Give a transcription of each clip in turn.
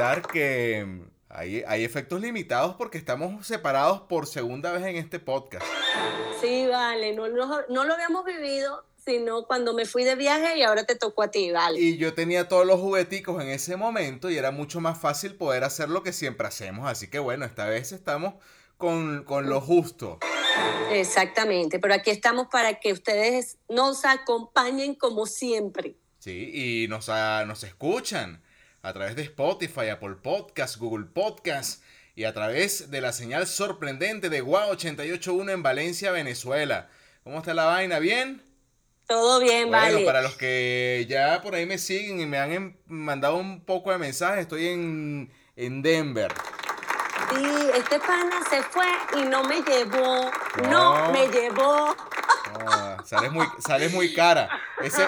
comentar que hay, hay efectos limitados porque estamos separados por segunda vez en este podcast. Sí, vale. No, no, no lo habíamos vivido, sino cuando me fui de viaje y ahora te tocó a ti, vale. Y yo tenía todos los jugueticos en ese momento y era mucho más fácil poder hacer lo que siempre hacemos. Así que bueno, esta vez estamos con, con lo justo. Exactamente. Pero aquí estamos para que ustedes nos acompañen como siempre. Sí, y nos, ah, nos escuchan a través de Spotify, Apple Podcast, Google Podcast y a través de la señal sorprendente de Guau 881 en Valencia, Venezuela. ¿Cómo está la vaina? ¿Bien? Todo bien, Bueno, vale. para los que ya por ahí me siguen y me han em- mandado un poco de mensajes, estoy en, en Denver. Sí, este pana se fue y no me llevó. No. No, me llevó. No, sales, muy, sales muy cara. Ese,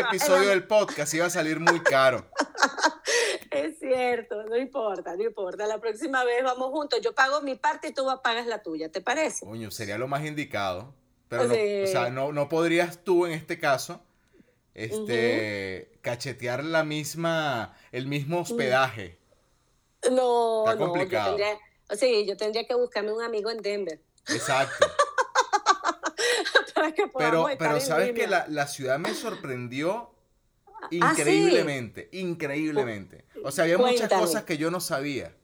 episodio del podcast iba a salir muy caro. Es cierto, no importa, no importa. La próxima vez vamos juntos. Yo pago mi parte y tú pagas la tuya, ¿te parece? Coño, sería lo más indicado. Pero no, Sí. o sea, no, no podrías tú en este caso este, cachetear la misma, el mismo hospedaje. No, Está no, complicado. yo tendría, sí, yo tendría que buscarme un amigo en Denver Exacto. para que Pero, pero sabes que línea. la, la ciudad me sorprendió Ah, ¿sí? increíblemente, increíblemente. O sea, había muchas cosas que yo no sabía.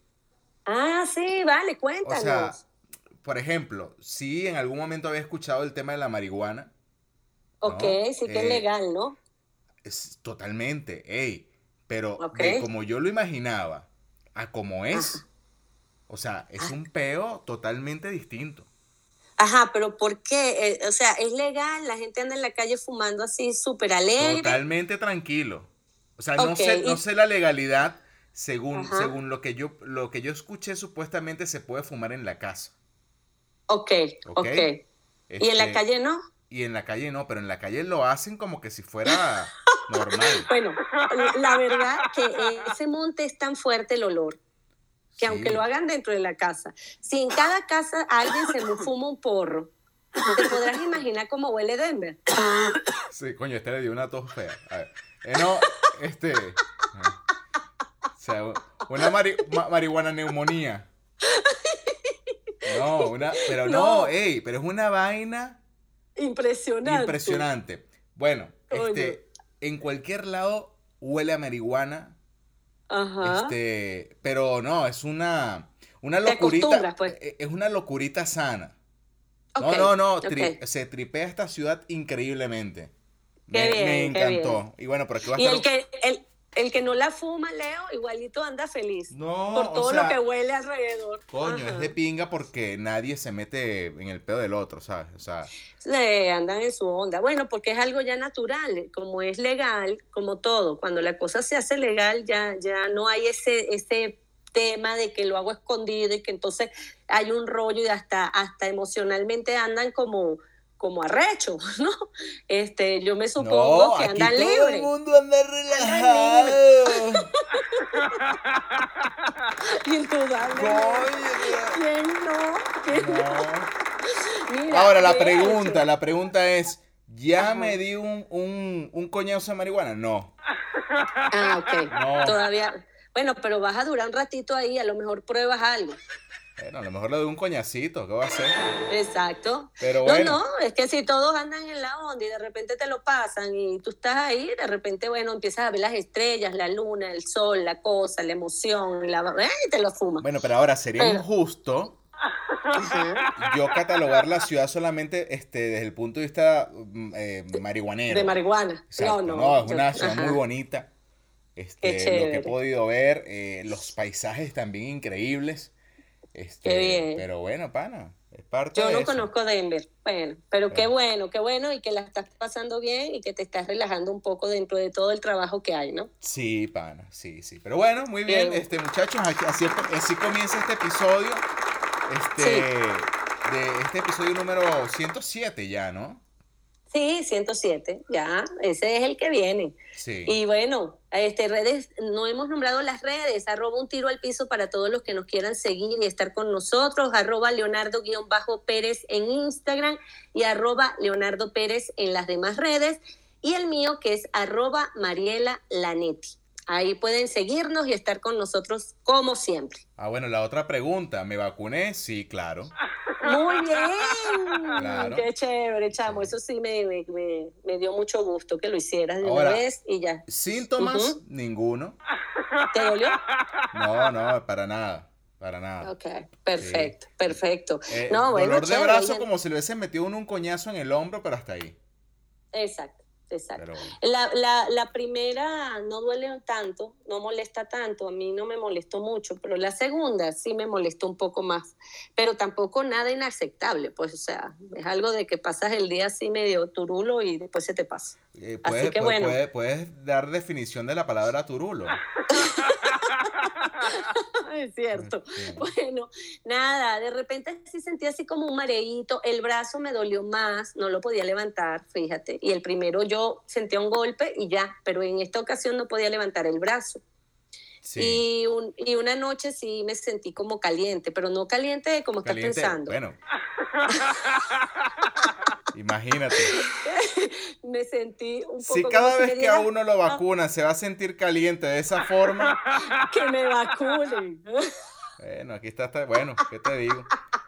Ah, sí, vale, O cuéntanos. sea, por ejemplo, sí en algún momento había escuchado el tema de la marihuana. ok, no, sí que eh, es legal, ¿no? Es totalmente, ey. Pero de como yo lo imaginaba a como es, o sea, es Ah. un peo totalmente distinto. Ajá, pero ¿por qué? Eh, o sea, es legal, la gente anda en la calle fumando así súper alegre. Totalmente tranquilo. O sea, no sé, no sé la legalidad. Según, Ajá. según lo que yo, lo que yo escuché, supuestamente se puede fumar en la casa. Ok, Ok. ok. ¿Y en la Este, calle no? Y en la calle no, pero en la calle lo hacen como que si fuera normal. Bueno, la verdad que ese monte es tan fuerte el olor que Sí. aunque lo hagan dentro de la casa, si en cada casa alguien se fuma un porro, te podrás imaginar cómo huele Denver. Sí, coño, este le dio una tos fea. A ver. Eh, no, este. O sea, una mari- ma- marihuana neumonía. No, una. Pero no, No. ey, pero es una vaina Impresionante. impresionante. Bueno, este. En cualquier lado huele a marihuana. Ajá. Este. Pero no, es una. Una locurita. pues. eh, Es una locurita sana. No, no, no, tri- se tripea esta ciudad increíblemente. Qué me, bien, me qué encantó. Y bueno, por aquí va a Y estar. el que, el, el que no la fuma, Leo, igualito anda feliz. No, por o todo sea, lo que huele alrededor. Coño, Ajá. es de pinga porque nadie se mete en el pedo del otro, ¿sabes? O sea, Le andan en su onda. Bueno, porque es algo ya natural, como es legal, como todo. Cuando la cosa se hace legal, ya, ya no hay ese, ese tema de que lo hago escondido y que entonces hay un rollo y hasta, hasta emocionalmente andan como, como arrecho, ¿no? Este, yo me supongo no, que aquí andan todo libres. el mundo anda relajado. Indudablemente. Coño, ¿Quién no? ¿Quién no? Mira, Ahora, la pregunta, la pregunta es, ¿ya Ajá. me di un, un, un coñazo de marihuana? No. Ah, ok. No. Todavía. Bueno, pero vas a durar un ratito ahí, a lo mejor pruebas algo. Bueno, a lo mejor le doy un coñacito, ¿qué va a hacer? Exacto. Pero No, bueno. no, es que si todos andan en la onda y de repente te lo pasan y tú estás ahí, de repente, bueno, empiezas a ver las estrellas, la luna, el sol, la cosa, la emoción, la... y te lo fumas. Bueno, pero ahora sería Pero- injusto yo catalogar la ciudad solamente este, desde el punto de vista mm, eh, marihuanero. De marihuana. Exacto, no, no, no. es yo- una ciudad ajá. muy bonita. Este, Qué lo que he podido ver, eh, los paisajes también increíbles. Este, Qué bien. Pero bueno, pana, es parte Yo de no eso. conozco Denver. Bueno, pero qué Bueno. qué bueno y que la estás pasando bien y que te estás relajando un poco dentro de todo el trabajo que hay, ¿no? Sí, pana, sí, sí. Pero bueno, muy bien, Bien. este muchachos, así, así comienza este episodio. Este, Sí. de este episodio número 107 ya, ¿no? Sí, 107, ya, ese es el que viene. Sí. Y bueno, este, redes, no hemos nombrado las redes, arroba un tiro al piso para todos los que nos quieran seguir y estar con nosotros, arroba Leonardo-Pérez en Instagram y arroba Leonardo Pérez en las demás redes, y el mío que es arroba Mariela Lanetti. Ahí pueden seguirnos y estar con nosotros como siempre. Ah, bueno, la otra pregunta, ¿me vacuné? Sí, claro. Muy bien. Claro. Qué chévere, chamo. Eso sí me, me, me- me dio mucho gusto que lo hicieras de Ahora- una vez y ya. ¿Síntomas? Ninguno. ¿Te dolió? No, no, para nada. Para nada. Ok, perfecto, perfecto. Eh, no, bueno, dolor de chévere, brazo ya- como si le hubiesen metido uno un coñazo en el hombro, pero hasta ahí. Exacto, exacto. Bueno. La, la, la primera no duele tanto, no molesta tanto, a mí no me molestó mucho, pero la segunda sí me molestó un poco más, pero tampoco nada inaceptable, pues o sea, es algo de que pasas el día así medio turulo y después se te pasa. Eh, Así que puedes- bueno. puedes- puedes dar definición de la palabra turulo. es cierto. Sí. Bueno, nada, de repente sí sentí así como un mareíto, el brazo me dolió más, no lo podía levantar, fíjate, y el primero yo sentía un golpe y ya, pero en esta ocasión no podía levantar el brazo. Sí. Y, un- y una noche sí me sentí como caliente, pero no caliente como estás Caliente, pensando. Bueno. Imagínate. Me sentí un poco Si cada si vez que a uno lo vacunan se va a sentir caliente de esa forma, que me vacunen. bueno, aquí está, está- bueno, ¿qué te digo?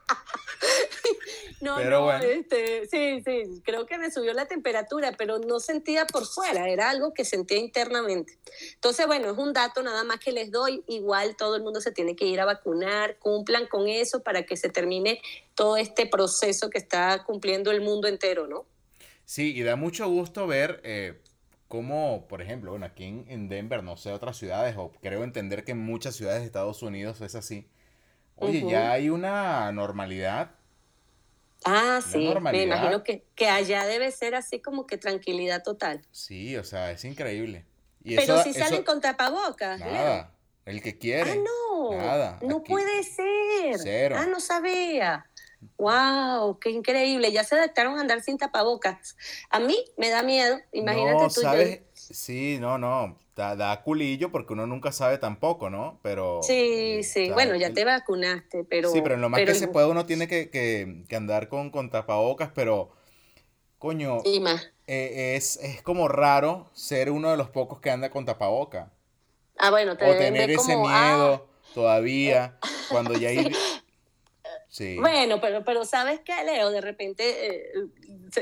No, Pero no, bueno. este, sí, sí, creo que me subió la temperatura, pero no sentía por fuera, era algo que sentía internamente. Entonces, bueno, es un dato nada más que les doy. Igual todo el mundo se tiene que ir a vacunar, cumplan con eso para que se termine todo este proceso que está cumpliendo el mundo entero, ¿no? Sí, y da mucho gusto ver eh, cómo, por ejemplo, bueno, aquí en, en Denver, no sé, otras ciudades, o creo entender que en muchas ciudades de Estados Unidos es así. Oye, ya hay una normalidad. Ah, sí, me imagino que, que allá debe ser así como que tranquilidad total. Sí, o sea, es increíble. Y Pero eso- si eso- salen con tapabocas, Leo. Nada, el que quiere. Ah, no. Nada, No aquí. puede ser. Cero. Ah, no sabía. Wow, qué increíble. Ya se adaptaron a andar sin tapabocas. A mí me da miedo. Imagínate no, tú. yo- ¿sabes? Sí, no, no. Da, da culillo porque uno nunca sabe tampoco, ¿no? Pero. Sí, sí. Bueno, ya te vacunaste, pero. Sí, pero en lo más pero que se puede uno tiene que, que- que andar con, con tapabocas, pero. Coño, Y más. eh, es, es como raro ser uno de los pocos que anda con tapaboca. Ah, bueno, te O tener ese como, ah, miedo todavía, cuando ya hay... Sí. Bueno, pero, pero ¿sabes qué, Leo? De repente, eh,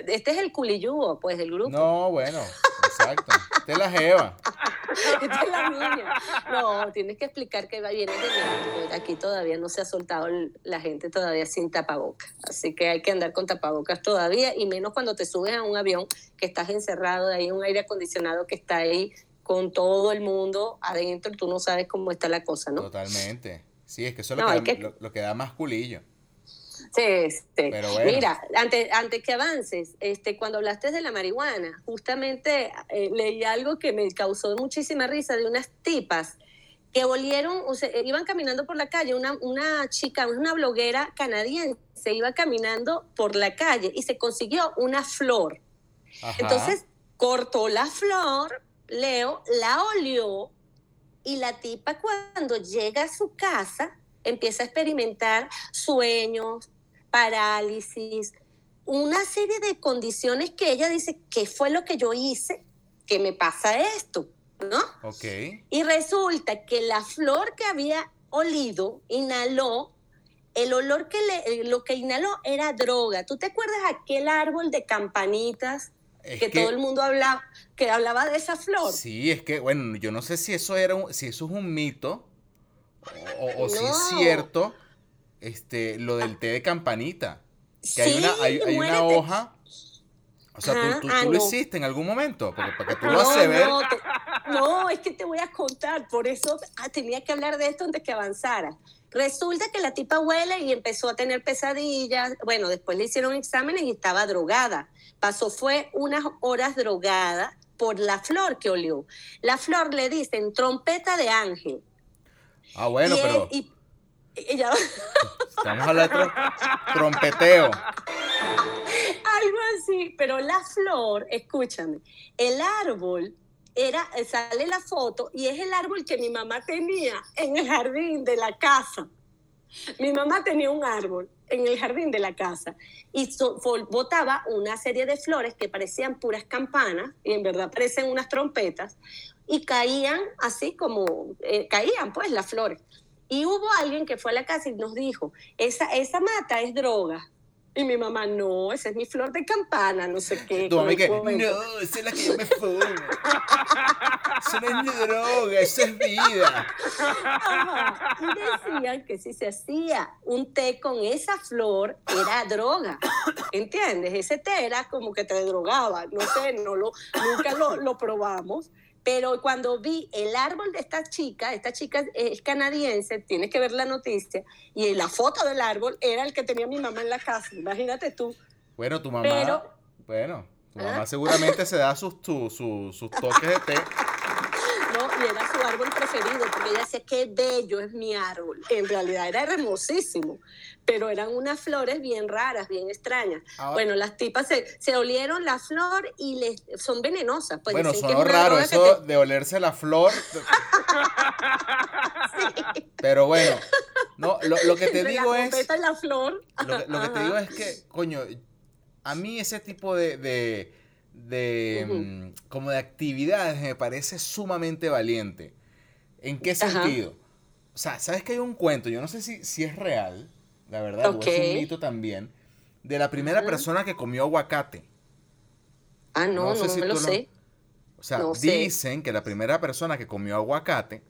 este es el culillugo, pues, del grupo. No, bueno, exacto. Esta es la jeva. Esta es la niña. No, tienes que explicar que va bien de. Aquí todavía no se ha soltado la gente todavía sin tapabocas. Así que hay que andar con tapabocas todavía y menos cuando te subes a un avión que estás encerrado, hay un aire acondicionado que está ahí con todo el mundo adentro, tú no sabes cómo está la cosa, ¿no? Totalmente. Sí, es que eso es lo, No, que, hay da, que- lo, lo que da más culillo. Sí, sí. Pero bueno. Mira, antes, antes que avances, este, cuando hablaste de la marihuana, justamente eh, leí algo que me causó muchísima risa de unas tipas que volvieron, o sea, iban caminando por la calle, una, una chica, una bloguera canadiense, iba caminando por la calle y se consiguió una flor. Ajá. Entonces cortó la flor, Leo, la olió y la tipa cuando llega a su casa empieza a experimentar sueños, parálisis, una serie de condiciones que ella dice, ¿qué fue lo que yo hice? que me pasa esto? ¿No? Ok. Y resulta que la flor que había olido, inhaló, el olor que le, lo que inhaló era droga. ¿Tú te acuerdas aquel árbol de campanitas Es que, que- todo el mundo hablaba, que hablaba de esa flor? Sí, es que, bueno, yo no sé si eso era un- si eso es un mito o, si es cierto este, lo del té de campanita. Que hay Sí, una, hay, hay una hoja. O sea, tú, Ajá, tú- ah, tú lo no. hiciste en algún momento, porque para que tú lo No, haces ver. no, te- no, es que te voy a contar, por eso ah, tenía que hablar de esto antes que avanzara. Resulta que la tipa huele y empezó a tener pesadillas. Bueno, después le hicieron exámenes y estaba drogada. Pasó, fue unas horas drogada por la flor que olió. La flor le dicen trompeta de ángel. Ah, bueno, y, pero y ya- estamos hablando de tro- trompeteo. Algo así, pero la flor, escúchame, el árbol era, sale la foto y es el árbol que mi mamá tenía en el jardín de la casa. Mi mamá tenía un árbol en el jardín de la casa y botaba una serie de flores que parecían puras campanas y en verdad parecen unas trompetas y caían así como, eh, caían pues las flores. Y hubo alguien que fue a la casa y nos dijo, esa, esa mata es droga. Y mi mamá, no, esa es mi flor de campana, no sé qué. Tu mamá que, no, esa es la que yo me fumo. Eso no es droga, eso es vida. Y decían que si se hacía un té con esa flor, era droga. ¿Entiendes? Ese té era como que te drogaba. No sé, no lo, nunca lo, lo probamos pero cuando vi el árbol de esta chica, esta chica es canadiense, tienes que ver la noticia, y la foto del árbol era el que tenía mi mamá en la casa, imagínate tú. Bueno, tu mamá, bueno, tu mamá ¿Ah? seguramente se da sus, sus, sus toques de té y era su árbol preferido, porque ella decía, qué bello es mi árbol. En realidad era hermosísimo, pero eran unas flores bien raras, bien extrañas. Ah, bueno, las tipas se, se, olieron la flor y les, son venenosas. Pues bueno, sonó raro eso de olerse la flor. Pero bueno, no, lo, que te digo es... La flor. Lo, que te digo es que, coño, a mí ese tipo de de mm, como de actividades me parece sumamente valiente. ¿En qué sentido? O sea, ¿sabes que hay un cuento? Yo no sé si, si es real, la verdad, o es un mito también, de la primera persona que comió aguacate. Ah, no, no, lo sé. O sea, dicen que la primera persona que comió aguacate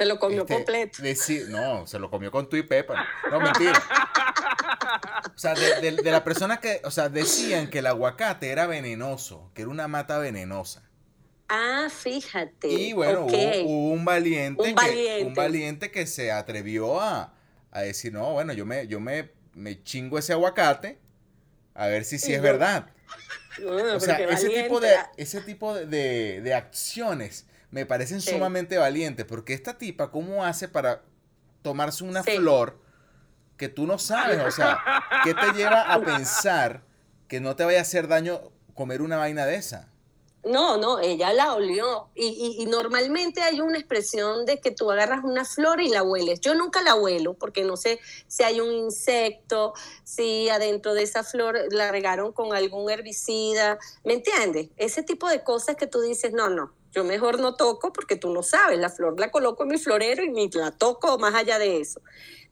se lo comió este, completo. no, se lo comió con tu y pepa. No, mentira. O sea, de, la persona que, o sea, decían que el aguacate era venenoso, que era una mata venenosa. Ah, fíjate. Y bueno, hubo, un valiente, un valiente. Que, un valiente que se atrevió a, decir, no, bueno, yo me, yo me, me chingo ese aguacate a ver si sí es verdad. o sea, ese tipo, de, ese tipo de, de acciones me parecen sumamente valientes, porque esta tipa, ¿cómo hace para tomarse una flor que tú no sabes? O sea, ¿qué te lleva a pensar que no te vaya a hacer daño comer una vaina de esa? No, no, ella la olió. Y, normalmente hay una expresión de que tú agarras una flor y la hueles. Yo nunca la huelo porque no sé si hay un insecto, si adentro de esa flor la regaron con algún herbicida. ¿Me entiendes? Ese tipo de cosas que tú dices, no, no, yo mejor no toco porque tú no sabes, la flor la coloco en mi florero y ni la toco más allá de eso.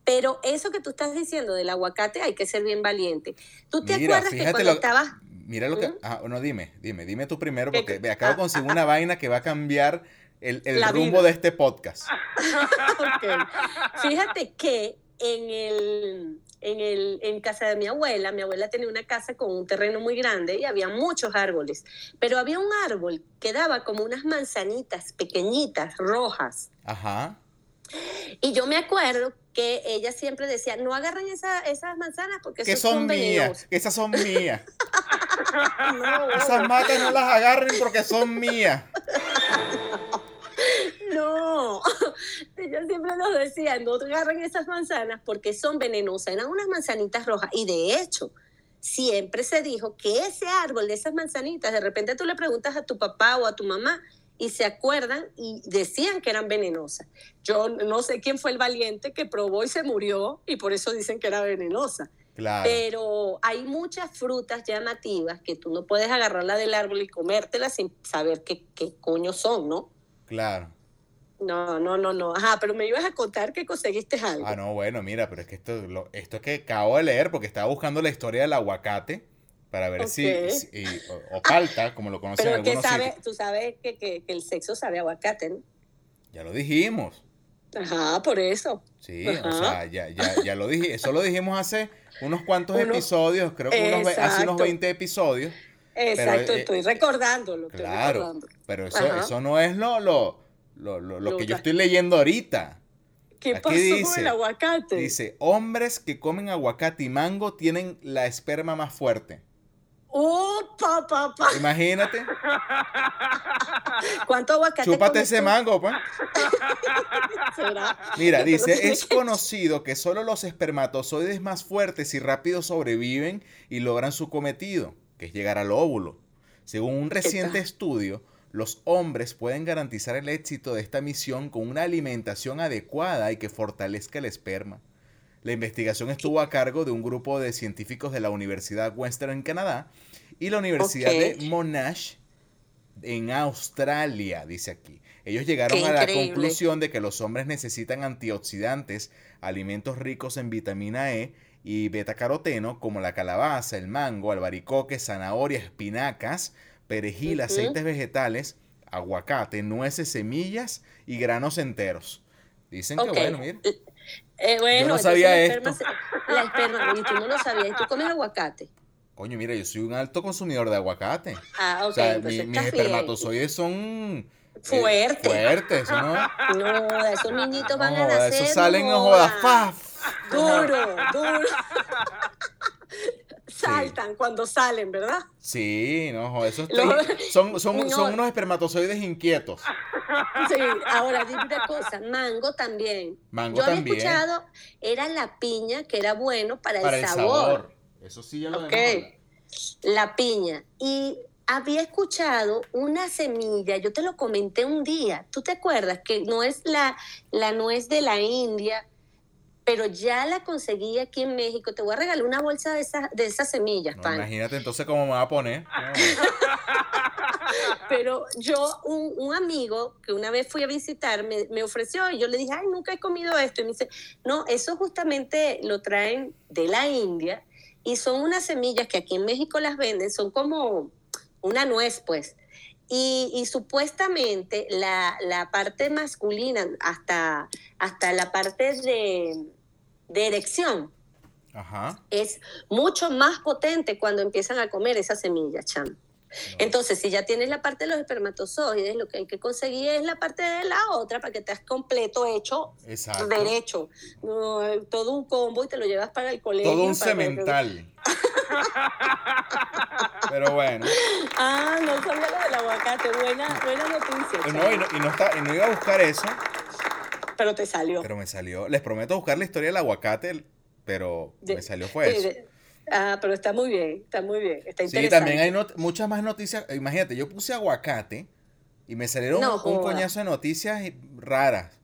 Pero eso que tú estás diciendo del aguacate hay que ser bien valiente. ¿Tú te acuerdas que cuando estabas... Mira lo que... Ah, no, dime, dime, dime tú primero porque me acabo de conseguir una vaina que va a cambiar el, rumbo de este podcast. Fíjate que en el en, el, en casa de mi abuela. Mi abuela tenía una casa con un terreno muy grande y había muchos árboles, pero había un árbol que daba como unas manzanitas pequeñitas, rojas. Ajá. Y yo me acuerdo que ella siempre decía, no agarren esas manzanas porque que son, mías, que esas son mías. esas matas no las agarren porque son mías. No, ella siempre nos decía, no agarren esas manzanas porque son venenosas, eran unas manzanitas rojas. Y de hecho, siempre se dijo que ese árbol de esas manzanitas, de repente tú le preguntas a tu papá o a tu mamá y se acuerdan y decían que eran venenosas. Yo no sé quién fue el valiente que probó y se murió y por eso dicen que era venenosa. Claro. Pero hay muchas frutas llamativas que tú no puedes agarrarla del árbol y comértela sin saber qué, qué coño son, ¿no? Claro. No, no, no, no. Ajá, pero me ibas a contar que conseguiste algo. Ah, no, bueno, mira, pero es que esto, lo, esto es que acabo de leer porque estaba buscando la historia del aguacate para ver si, o, palta, como lo conocen pero que sabe, tú sabes que, que, el sexo sabe aguacate, ¿no? Ya lo dijimos. Ajá, por eso. Sí, o sea, ya, ya, ya lo dije, eso lo dijimos hace unos cuantos episodios, creo que unos, hace unos 20 episodios. Exacto, eh, estoy recordándolo. Claro, pero eso, eso no es lo, lo lo, lo, lo que yo estoy leyendo ahorita. ¿Qué pasó dice, con el aguacate? Dice, hombres que comen aguacate y mango tienen la esperma más fuerte. ¡Opa, No, papá. Imagínate. ¿Cuánto aguacate Chúpate ese tú? mango, pues. ¿Será? Mira, dice, es conocido que solo los espermatozoides más fuertes y rápidos sobreviven y logran su cometido, que es llegar al óvulo. Según un reciente estudio, los hombres pueden garantizar el éxito de esta misión con una alimentación adecuada y que fortalezca el esperma. La investigación estuvo a cargo de un grupo de científicos de la Universidad Western en Canadá y la Universidad de. Monash en Australia, dice aquí. Ellos llegaron Qué a la increíble. conclusión de que los hombres necesitan antioxidantes, alimentos ricos en vitamina E y betacaroteno, como la calabaza, el mango, albaricoque, zanahoria, espinacas, perejil, aceites vegetales, aguacate, nueces, semillas y granos enteros. Dicen que bueno, mira. Eh, bueno, no entonces sabía la esto. esperma La esperma, y tú no lo sabías, y tú comes aguacate. Coño, mira, yo soy un alto consumidor de aguacate. Ah, ok, o sea, mi- mis espermatozoides son eh, Fuerte. fuertes, ¿no? No, esos niñitos van No a nacer. esos salen, no jodas. Duro, duro. Saltan cuando salen, ¿verdad? Sí, no, esos Lo- son, son, No. son unos espermatozoides inquietos. Sí, ahora dime una cosa, mango también. Mango Yo había también. escuchado, era la piña que era bueno para, Para el el sabor. sabor. Eso sí ya lo Ok. vemos. La piña. Y había escuchado una semilla, yo te lo comenté un día, ¿tú te acuerdas? Que no es la, la nuez de la India, pero ya la conseguí aquí en México. Te voy a regalar una bolsa de esas, de esas semillas, No, pan. imagínate entonces cómo me va a poner. Pero yo, un, un amigo que una vez fui a visitar, me, me ofreció y yo le dije, ay, nunca he comido esto. Y me dice, no, eso justamente lo traen de la India y son unas semillas que aquí en México las venden, son como una nuez, pues. Y, y supuestamente la, la parte masculina, hasta, hasta la parte de, de erección, Ajá. es mucho más potente cuando empiezan a comer esas semillas, cham. Entonces, si ya tienes la parte de los espermatozoides, lo que hay que conseguir es la parte de la otra para que te has completo hecho Exacto. derecho. No, todo un combo y te lo llevas para el colegio. Todo un cemental. Pero bueno. Ah, no sabía lo del aguacate. Buena, buena noticia. No, y no, y no está, y no iba a buscar eso, Pero te salió. pero me salió. Les prometo buscar la historia del aguacate, pero De- me salió fue Sí, eso. ah, pero está muy bien, está muy bien. Está Sí, interesante. también hay not- muchas más noticias. Imagínate, yo puse aguacate y me salieron No un coñazo de noticias raras.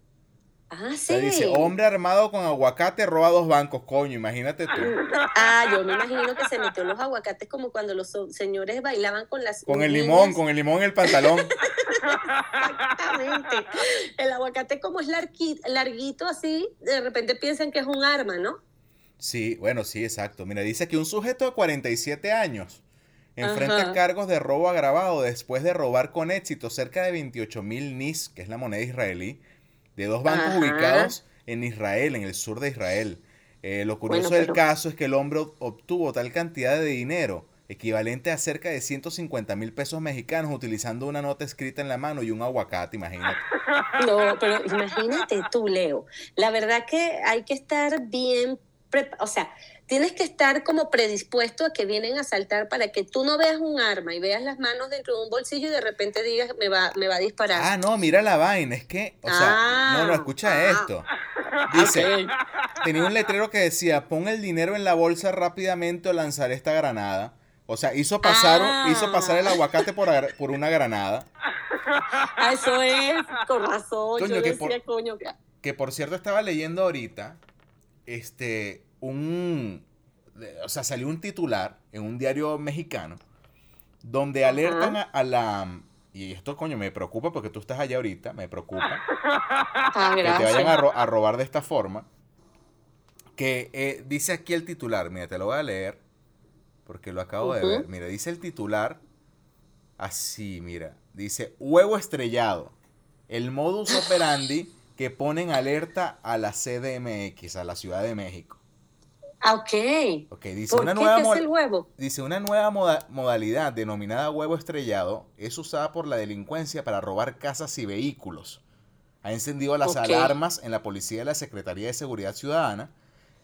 Ah, O sí. sea, dice, hombre armado con aguacate roba dos bancos, coño, imagínate tú. Ah, yo me imagino que se metió los aguacates como cuando los so- señores bailaban con las Con el limón, con el limón en el pantalón. Exactamente. El aguacate como es largui- larguito así, de repente piensan que es un arma, ¿no? Sí, bueno, sí, exacto. Mira, dice que un sujeto de 47 años enfrenta Ajá. cargos de robo agravado después de robar con éxito cerca de 28 mil NIS, que es la moneda israelí, de dos bancos Ajá. ubicados en Israel, en el sur de Israel. Eh, lo curioso Bueno, del caso es que el hombre ob- obtuvo tal cantidad de dinero, equivalente a cerca de 150 mil pesos mexicanos, utilizando una nota escrita en la mano y un aguacate, imagínate. No, pero imagínate tú, Leo. La verdad que hay que estar bien, o sea, tienes que estar como predispuesto a que vienen a saltar para que tú no veas un arma y veas las manos dentro de un bolsillo y de repente digas, me va, me va a disparar. Ah, no, mira la vaina, es que, o sea, Ah, no, no, escucha ah. esto. Dice, tenía un letrero que decía, pon el dinero en la bolsa rápidamente o lanzaré esta granada. O sea, hizo pasar, Ah. hizo pasar el aguacate por, por una granada. Ah, eso es, con razón. Coño, yo que decía, por- coño, que- Que por cierto estaba leyendo ahorita, este, un, o sea, salió un titular en un diario mexicano donde alertan a, a la, y esto coño me preocupa porque tú estás allá ahorita, me preocupa. Ah, que te vayan a, ro- a robar de esta forma. Que eh, dice aquí el titular, mira, te lo voy a leer, porque lo acabo de ver. Mira, dice el titular así, mira, dice huevo estrellado, el modus operandi que ponen alerta a la CDMX, a la Ciudad de México. Ah, ok. Ok, dice ¿Por una qué? nueva ¿Qué es el huevo? Dice, una nueva moda- modalidad denominada huevo estrellado es usada por la delincuencia para robar casas y vehículos. Ha encendido las alarmas en la policía y la Secretaría de Seguridad Ciudadana,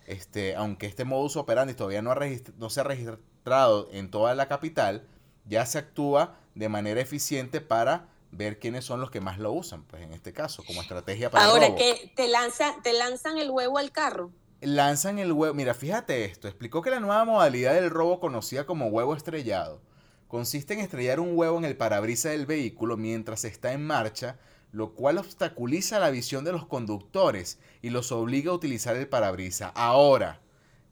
este, aunque este modus operandi todavía no, ha no se ha registrado en toda la capital, ya se actúa de manera eficiente para ver quiénes son los que más lo usan, pues en este caso, como estrategia para Ahora robo. que te lanzan, te lanzan el huevo al carro. Lanzan el huevo. Mira, fíjate esto. Explicó que la nueva modalidad del robo conocida como huevo estrellado consiste en estrellar un huevo en el parabrisas del vehículo mientras está en marcha, lo cual obstaculiza la visión de los conductores y los obliga a utilizar el parabrisas. Ahora,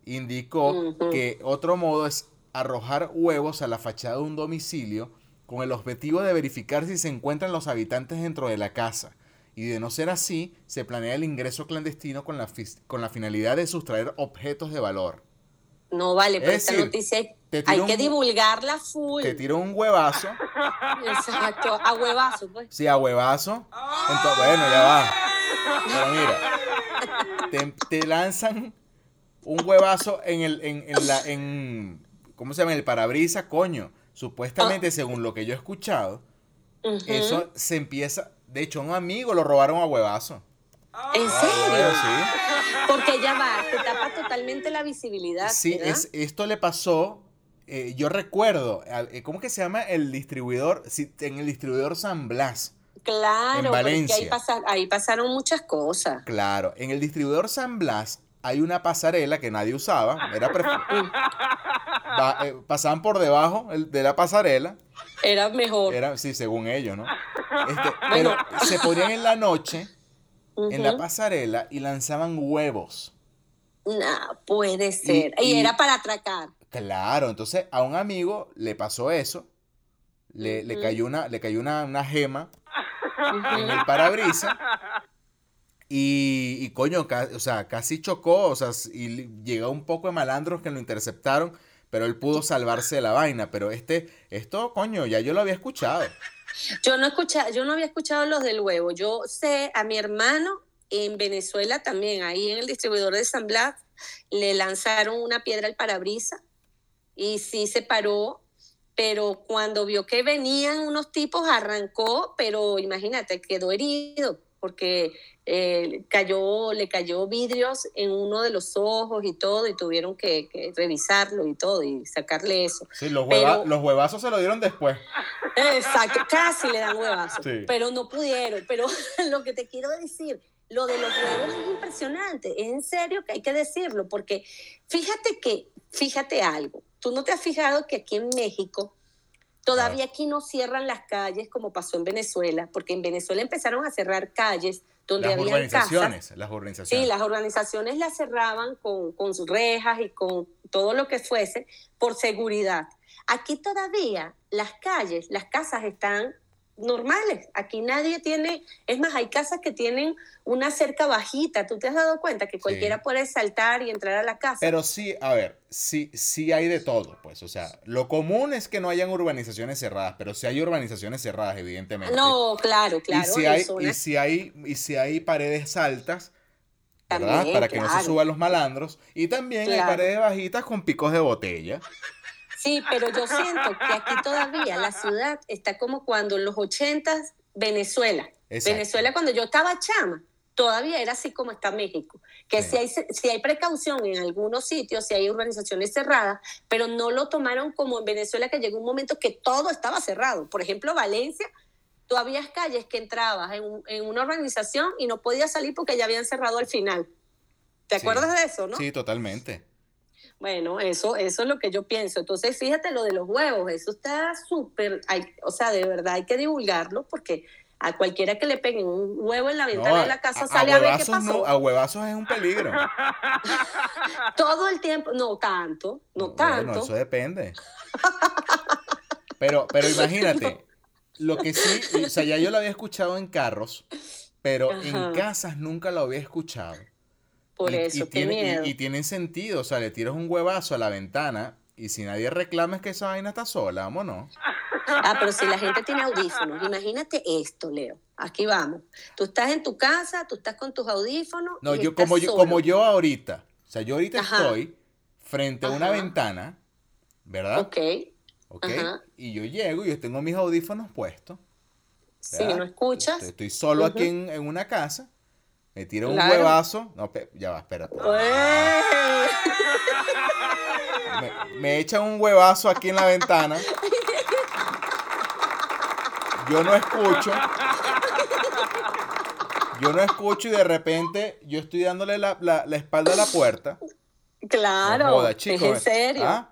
indicó que otro modo es arrojar huevos a la fachada de un domicilio con el objetivo de verificar si se encuentran los habitantes dentro de la casa. Y de no ser así, se planea el ingreso clandestino con la, con la finalidad de sustraer objetos de valor. No vale, pero Es esta decir, noticia hay que divulgarla full. Te tiro un huevazo, Exacto, a huevazo, pues. sí, a huevazo. Entonces, bueno, ya va. Pero mira, te, te lanzan un huevazo en el, en, en la, en, ¿cómo se llama? En el parabrisas, coño. Supuestamente, según lo que yo he escuchado, eso se empieza, de hecho, a un amigo lo robaron a huevazo. ¿En Bueno, serio? sí. Porque ya va, te tapa totalmente la visibilidad. Sí, es, esto le pasó, eh, yo recuerdo, eh, ¿cómo que se llama el distribuidor? Sí, en el distribuidor San Blas. Claro, en porque ahí, Valencia. pasa- ahí pasaron muchas cosas. Claro, en el distribuidor San Blas hay una pasarela que nadie usaba, era Va- eh, pasaban por debajo de la pasarela, Era mejor. era, sí, según ellos, ¿no? Este, Bueno. Pero se ponían en la noche en la pasarela y lanzaban huevos. No, puede ser. Y, y- era para atracar. Claro, entonces a un amigo le pasó eso, le, le cayó una, le cayó una, una gema en el parabrisas y, coño, o sea, casi chocó, o sea, y llegó un poco de malandros que lo interceptaron, pero él pudo salvarse de la vaina, pero este, esto, coño, ya yo lo había escuchado. Yo no escucha, yo no había escuchado los del huevo. Yo sé a mi hermano en Venezuela también, ahí en el distribuidor de San Blas, le lanzaron una piedra al parabrisas y sí se paró, pero cuando vio que venían unos tipos arrancó, pero imagínate, quedó herido porque eh, cayó, le cayó vidrios en uno de los ojos y todo, y tuvieron que, que revisarlo y todo, y sacarle eso. Sí, los, Pero- hueva- los huevazos se lo dieron después. Exacto, casi le dan huevazos, Sí. pero no pudieron. Pero lo que te quiero decir, lo de los huevos es impresionante, es en serio que hay que decirlo, porque fíjate que, fíjate algo, tú no te has fijado que aquí en México, todavía aquí no cierran las calles como pasó en Venezuela, porque en Venezuela empezaron a cerrar calles donde Las había casas. organizaciones, las organizaciones. Sí, las organizaciones las cerraban con, con sus rejas y con todo lo que fuese por seguridad. Aquí todavía las calles, las casas están normales. Aquí nadie tiene, es más, hay casas que tienen una cerca bajita. ¿Tú te has dado cuenta que cualquiera puede saltar y entrar a la casa? Pero sí, a ver, sí, sí hay de todo, pues, o sea, lo común es que no hayan urbanizaciones cerradas, pero sí hay urbanizaciones cerradas, evidentemente. no, claro, claro. y si hay, y si hay, y si hay paredes altas, ¿verdad? También, Para que no se suban los malandros. Y también hay paredes bajitas con picos de botella. Sí, pero yo siento que aquí todavía la ciudad está como cuando en los ochentas Venezuela. Exacto. Venezuela cuando yo estaba chama, todavía era así como está México. Que Sí. si, hay, si hay precaución en algunos sitios, si hay urbanizaciones cerradas, pero no lo tomaron como en Venezuela que llegó un momento que todo estaba cerrado. Por ejemplo, Valencia, tú habías calles que entrabas en, un- en una urbanización y no podías salir porque ya habían cerrado al final. ¿Te Sí. acuerdas de eso, no? Sí, totalmente. Bueno, eso, eso es lo que yo pienso. Entonces, fíjate lo de los huevos, eso está súper, o sea, de verdad hay que divulgarlo porque a cualquiera que le peguen un huevo en la ventana No, de la casa a- sale a, a, ver qué pasó. no, a huevazos es un peligro. Todo el tiempo, no tanto, no tanto. Bueno, eso depende. Pero, pero imagínate, lo que sí, o sea, ya yo lo había escuchado en carros, pero en casas nunca lo había escuchado. Por y, eso, y qué tiene, y- miedo. y tienen sentido, o sea, le tiras un huevazo a la ventana y si nadie reclama es que esa vaina está sola, vámonos. Ah, pero si la gente tiene audífonos, imagínate esto, Leo. Aquí vamos. Tú estás en tu casa, tú estás con tus audífonos. No, y yo como yo, solo. como yo ahorita, o sea, yo ahorita Ajá. estoy frente a una ventana, ¿verdad? Ok, Ok. Ajá. Y yo llego y yo tengo mis audífonos puestos. si ¿verdad? no escuchas. Estoy, estoy solo aquí en, en una casa. Me tiro un Claro. huevazo. No, ya va, espérate. Me, me echan un huevazo aquí en la ventana. yo no escucho. Yo no escucho y de repente yo estoy dándole la, la, la espalda a la puerta. Claro, no joda, chico, es en serio. ¿Ah?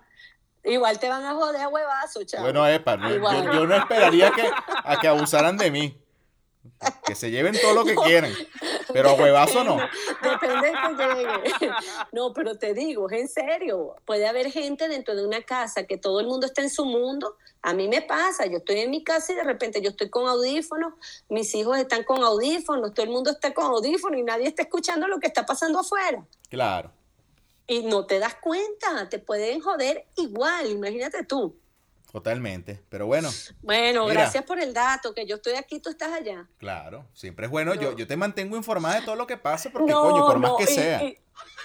Igual te van a joder a huevazo, chaval. Bueno, epa, yo, yo, no esperaría que, a que abusaran de mí. Que se lleven todo lo que quieran. Pero a huevazo no. Depende de que llegue. No, pero te digo, es en serio. Puede haber gente dentro de una casa que todo el mundo está en su mundo. A mí me pasa, yo estoy en mi casa y de repente yo estoy con audífonos, mis hijos están con audífonos, todo el mundo está con audífonos y nadie está escuchando lo que está pasando afuera. Claro. Y no te das cuenta, te pueden joder igual, imagínate tú. Totalmente, pero bueno. Bueno, gracias por el dato, que yo estoy aquí, tú estás allá. Claro, siempre es bueno, yo, yo te mantengo informada de todo lo que pasa, porque coño, por más que sea.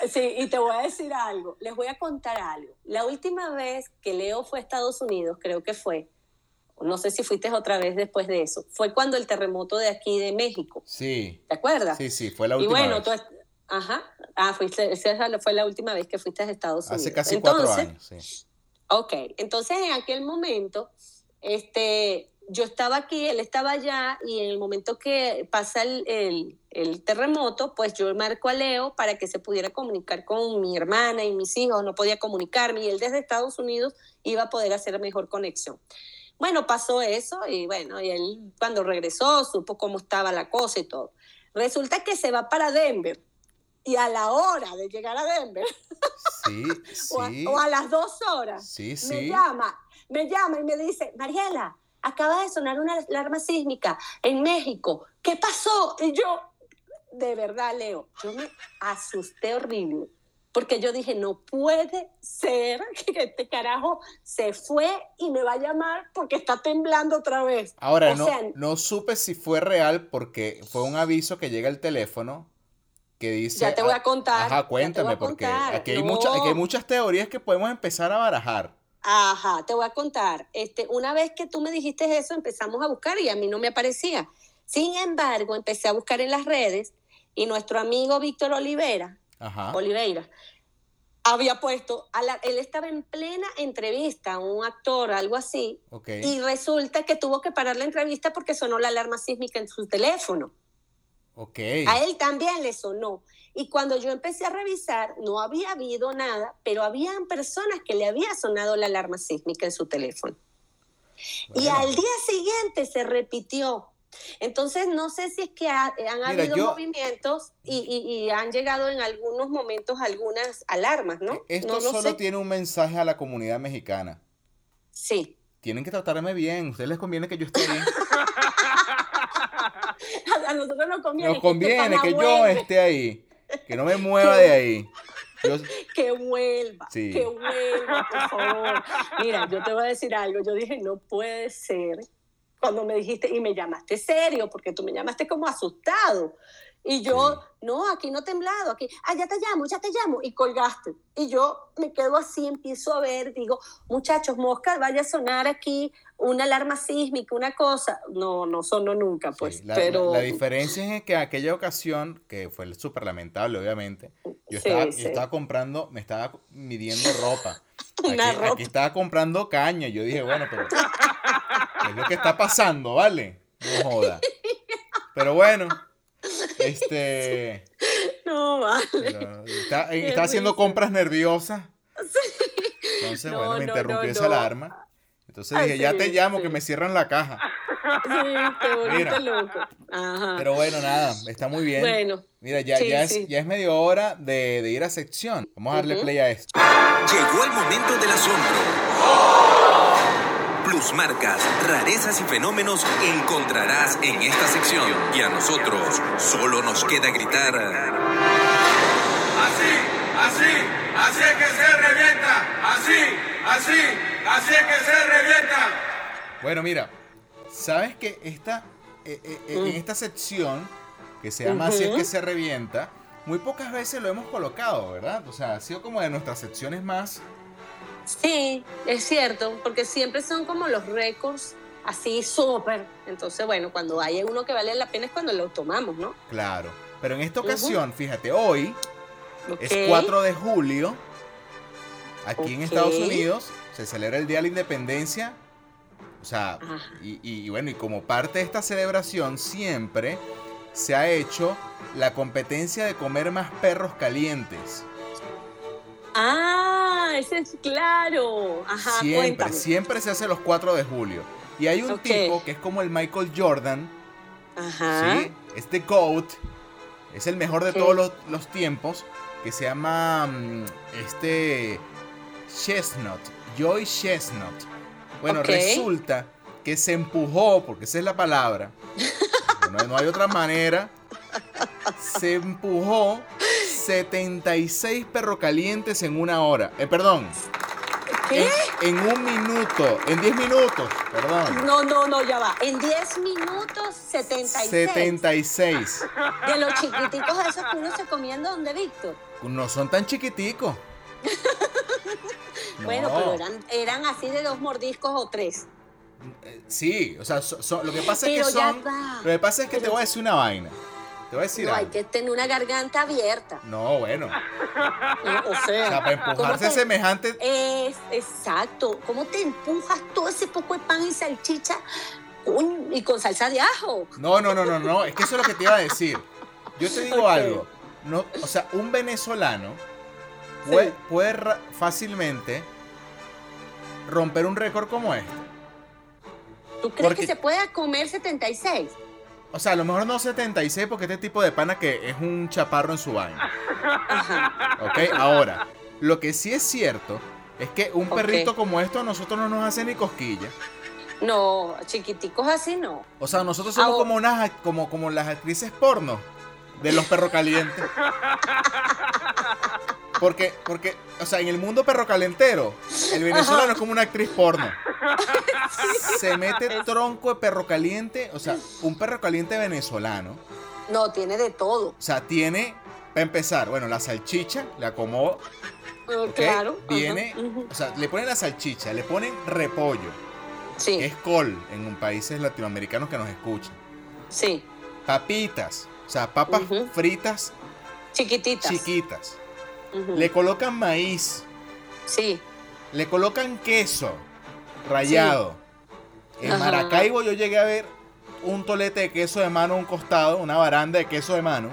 sí, y te voy a decir algo, les voy a contar algo. La última vez que Leo fue a Estados Unidos, creo que fue, no sé si fuiste otra vez después de eso, fue cuando el terremoto de aquí de México. Sí. ¿Te acuerdas? Sí, sí, fue la última y bueno, vez. Tú, ajá, ah, fuiste, esa fue la última vez que fuiste a Estados Unidos. Hace casi cuatro años, sí. Ok, entonces en aquel momento, este, yo estaba aquí, él estaba allá y en el momento que pasa el, terremoto, pues yo marco a Leo para que se pudiera comunicar con mi hermana y mis hijos, no podía comunicarme y él desde Estados Unidos iba a poder hacer mejor conexión. Bueno, pasó eso y bueno, y él cuando regresó supo cómo estaba la cosa y todo. Resulta que se va para Denver y a la hora de llegar a Denver, sí, sí. O, a, las dos horas, me llama, me llama y me dice, Mariela, acaba de sonar una alarma sísmica en México, ¿qué pasó? Y yo, de verdad, Leo, yo me asusté horrible. Porque yo dije, no puede ser que este carajo se fue y me va a llamar porque está temblando otra vez. Ahora, no, no supe si fue real porque fue un aviso que llega al teléfono dice... Ya te voy a ah, contar. Ajá, cuéntame, porque aquí hay, hay muchas teorías que podemos empezar a barajar. Ajá, te voy a contar. Este, una vez que tú me dijiste eso, empezamos a buscar y a mí no me aparecía. Sin embargo, empecé a buscar en las redes y nuestro amigo Víctor Olivera, Oliveira, había puesto, él estaba en plena entrevista, un actor, algo así, y resulta que tuvo que parar la entrevista porque sonó la alarma sísmica en su teléfono. A él también le sonó. Y cuando yo empecé a revisar, no había habido nada, pero habían personas que le había sonado la alarma sísmica en su teléfono. Y al día siguiente se repitió. Entonces, no sé si es que han habido movimientos y, han llegado en algunos momentos algunas alarmas, ¿no? E-, esto solo tiene un mensaje a la comunidad mexicana. Sí. Tienen que tratarme bien. A ustedes les conviene que yo esté bien. a nosotros nos conviene. Nos conviene que, yo esté ahí, que no me mueva de ahí. Que vuelva, que vuelva, por favor. Mira, yo te voy a decir algo. Yo dije, no puede ser. Cuando me dijiste, y me llamaste serio, porque tú me llamaste como asustado. Y yo, no, aquí no temblado, aquí, ah, ya te llamo, ya te llamo, y colgaste. Y yo me quedo así, empiezo a ver, digo, muchachos, mosca, vaya a sonar aquí una alarma sísmica, una cosa. No, no sonó nunca, pues. la, pero... La, diferencia es que en aquella ocasión, que fue súper lamentable, obviamente, yo estaba, yo estaba comprando, me estaba midiendo ropa. Aquí, aquí, estaba comprando caña. Yo dije, bueno, pero ¿qué es lo que está pasando, vale? No joda. Pero bueno. Este. No, vale. Está haciendo compras nerviosas. Entonces, bueno, me interrumpió esa alarma. Entonces dije, ya te llamo, que me cierran la caja. Sí, qué loco. Ajá. Pero bueno, nada, está muy bien. Bueno. Mira, ya, ya, es, ya es media hora de, de ir a sección. Vamos a darle play a esto. Llegó el momento del asombro marcas, rarezas y fenómenos encontrarás en esta sección. Y a nosotros solo nos queda gritar. Así, así, así es que se revienta. Así, así, así es que se revienta. Bueno, mira, sabes que esta, eh, eh, eh, en esta sección que se llama Así es que se revienta, muy pocas veces lo hemos colocado, ¿verdad? O sea, ha sido como de nuestras secciones más Sí, es cierto, porque siempre son como los récords así súper. Entonces, bueno, cuando hay uno que vale la pena es cuando lo tomamos, ¿no? Claro. Pero en esta ocasión, fíjate, hoy es 4 de julio, aquí en Estados Unidos, se celebra el Día de la Independencia O sea, Ajá. y, bueno, y como parte de esta celebración siempre se ha hecho la competencia de comer más perros calientes. Ah, ese es claro. Ajá, siempre, cuéntame. siempre se hace los 4 de julio. Y hay un tipo que es como el Michael Jordan, Ajá. ¿sí? Este GOAT, es el mejor de todos los, los tiempos, que se llama mm, este Chestnut, Joy Chestnut. Bueno, resulta que se empujó, porque esa es la palabra, no, no hay otra manera, se empujó 76 perro calientes en una hora. Eh, perdón, ¿Qué? en, en un minuto, en 10 minutos, perdón. No, no, no, ya va. En 10 minutos, 76. 76. De los chiquiticos esos que uno se comía en donde, Víctor. No son tan chiquiticos. Bueno, No. pero eran, eran así de dos mordiscos o tres. Eh, Sí, o sea, so- so- lo que pasa es que son. Lo que pasa es que te voy a decir una vaina. Te voy a decir No, hay que tener una garganta abierta. No, bueno. O O sea, sea, para ¿cómo empujarse te- semejante. Es, exacto. ¿Cómo te empujas todo ese poco de pan y salchicha con- y con salsa de ajo? No, no, no, no, no. Es que eso es lo que te iba a decir. Yo te digo algo. No, o sea, un venezolano puede, Sí. puede ra- fácilmente romper un récord como este. ¿Tú crees Porque- que se pueda comer 76? O sea, a lo mejor no 76 porque este tipo de pana que es un chaparro en su. Ajá. ¿Ok? Ahora, lo que sí es cierto es que un perrito como esto a nosotros no nos hace ni cosquilla. No, chiquiticos así no. O sea, nosotros somos Ahora- como unas como, como las actrices porno de los perros calientes. Porque, porque, o sea, en el mundo perro calentero, el venezolano es como una actriz porno. Se mete tronco de perro caliente, o sea, un perro caliente venezolano. No, tiene de todo. O sea, tiene, para empezar, bueno, la salchicha, la acomodo, Ah, ¿ok? Claro. Viene, o sea, le ponen la salchicha, le ponen repollo, Sí, que es col en un países latinoamericanos que nos escuchan. sí. Papitas, o sea, papas fritas Chiquititas. chiquitas. Le colocan maíz, Sí. le colocan queso rallado. En Ajá. Maracaibo yo llegué a ver un tolete de queso de mano a un costado, una baranda de queso de mano.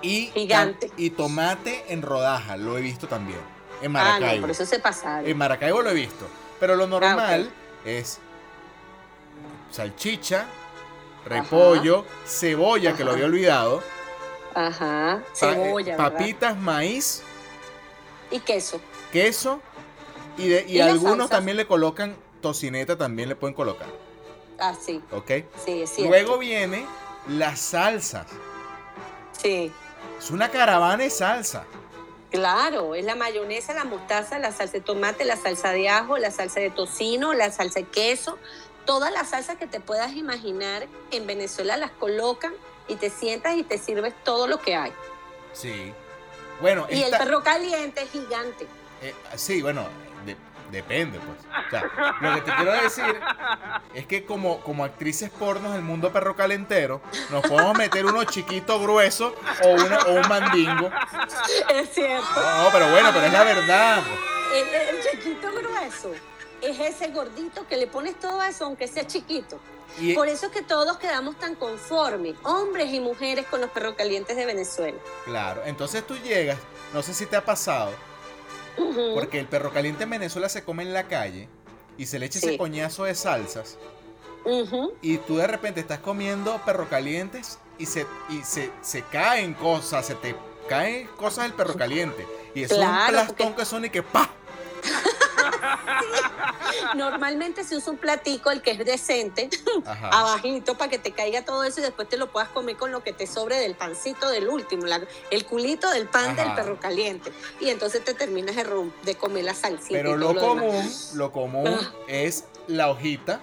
Y, Gigante. y tomate en rodaja, lo he visto también. En Ah, Maracaibo. no, por eso se pasaron. En Maracaibo lo he visto. Pero lo normal Ah, es salchicha, repollo, cebolla, que lo había olvidado, Ajá. pa- Cebolla, eh, ¿verdad? papitas, maíz, Y queso. queso y, de- y ¿Y las algunos también le colocan tocineta, también le pueden colocar, Ah, sí. ¿ok? Sí, es cierto. Luego viene las salsas. Sí. Es una caravana de salsa. Claro, es la mayonesa, la mostaza, la salsa de tomate, la salsa de ajo, la salsa de tocino, la salsa de queso. Todas las salsas que te puedas imaginar en Venezuela las colocan y te sientas y te sirves todo lo que hay. Sí. Bueno, Y el esta- perro caliente es gigante. eh, sí, bueno, de- depende, pues. O sea, lo que te quiero decir es que como, como actrices pornos del mundo perro calentero, nos podemos meter uno chiquito grueso o, una- o un mandingo. Es cierto. No, no, pero bueno, pero es la verdad. pues. El, el chiquito grueso es ese gordito que le pones todo eso aunque sea chiquito. Y, Por eso es que todos quedamos tan conformes, hombres y mujeres, con los perros calientes de Venezuela. claro, entonces tú llegas, no sé si te ha pasado, porque el perro caliente en Venezuela se come en la calle y se le echa ese coñazo de salsas y tú de repente estás comiendo perro calientes y se, y se, se caen cosas, se te caen cosas del perro caliente. Y es un Claro, plastón porque- que son y que ¡pa! Normalmente se usa un platico, el que es decente, Ajá. abajito para que te caiga todo eso y después te lo puedas comer con lo que te sobre del pancito del último, la- el culito del pan del perro caliente. Y entonces te terminas de, de comer la salsita. Pero y todo lo común, lo común Ah. es la hojita,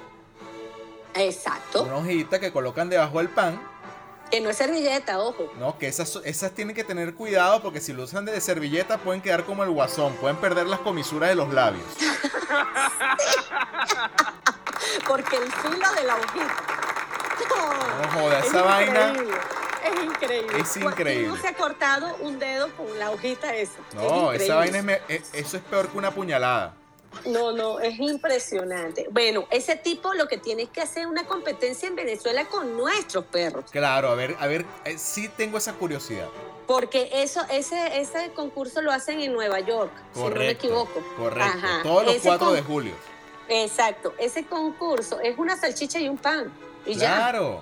Exacto. una hojita que colocan debajo del pan, Que no es servilleta, ojo. ¿no? Que esas, esas tienen que tener cuidado porque si lo usan de servilleta pueden quedar como el guasón, pueden perder las comisuras de los labios. Porque el filo de la hojita. No joda, Es esa vaina. increíble, Es increíble. Es increíble. ¿Quién no se ha cortado un dedo con la hojita esa? No, Es esa vaina es, me- es- eso es peor que una puñalada. No, no, es impresionante. Bueno, ese tipo lo que tiene es que hacer una competencia en Venezuela con nuestros perros. Claro, a ver, a ver, eh, sí tengo esa curiosidad. Porque eso, ese, ese concurso lo hacen en Nueva York, si no me equivoco. Correcto. Ajá. Todos los Ese 4 con- de julio. Exacto. Ese concurso es una salchicha y un pan. Y ya. Claro.